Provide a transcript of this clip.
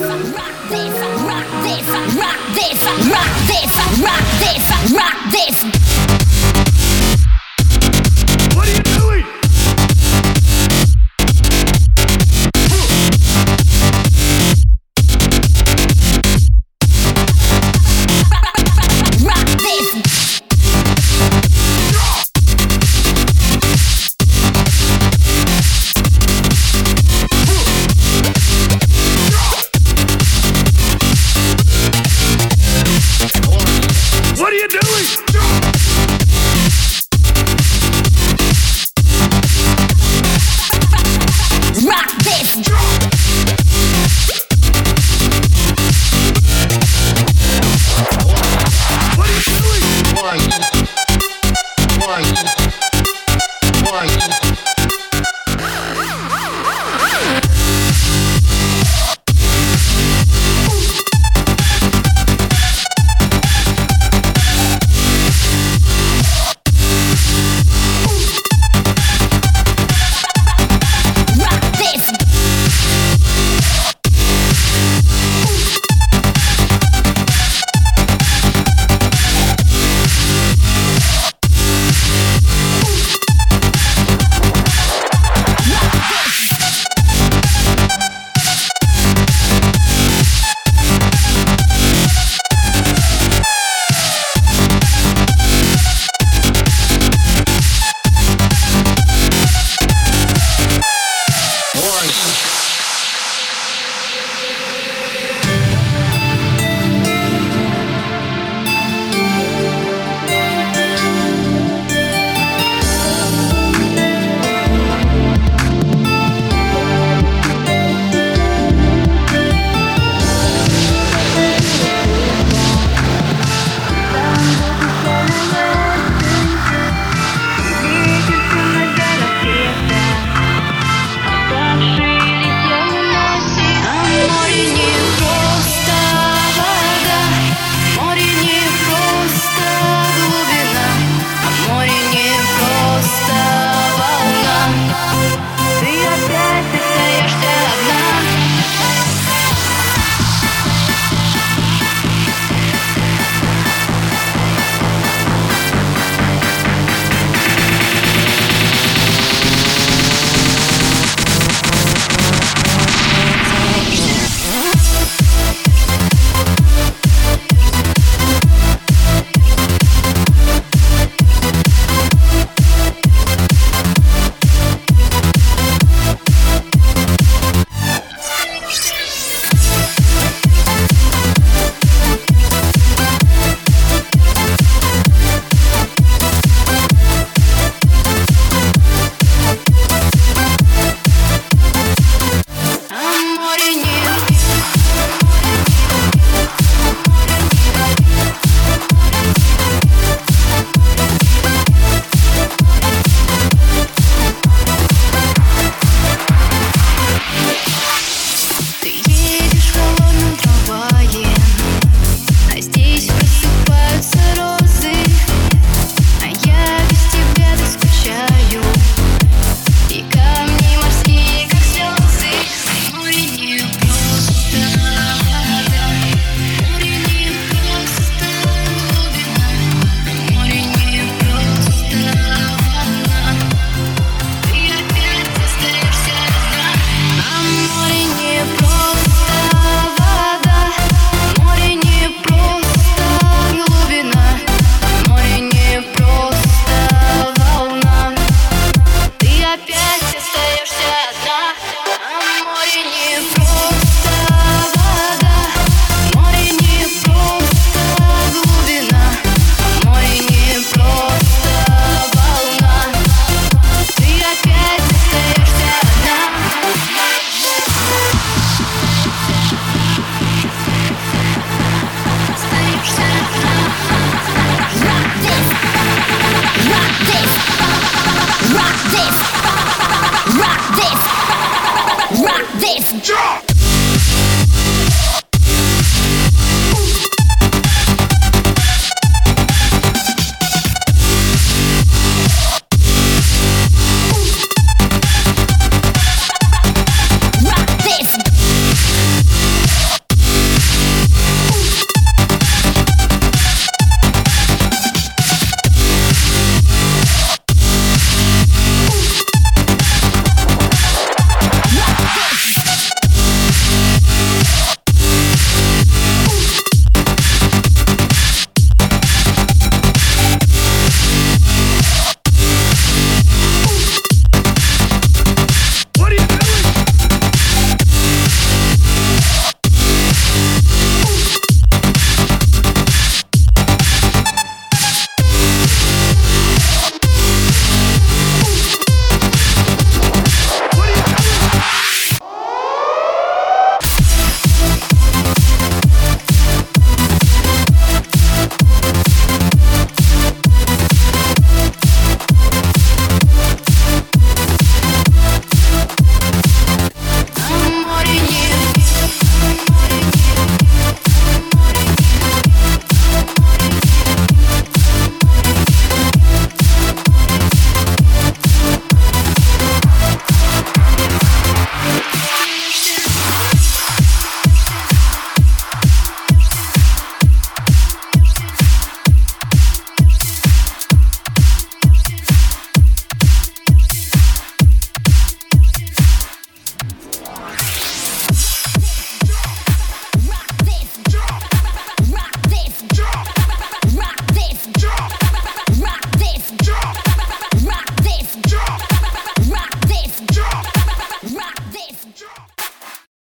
rock this, rock this, rock this, rock this, rock this. Rock this!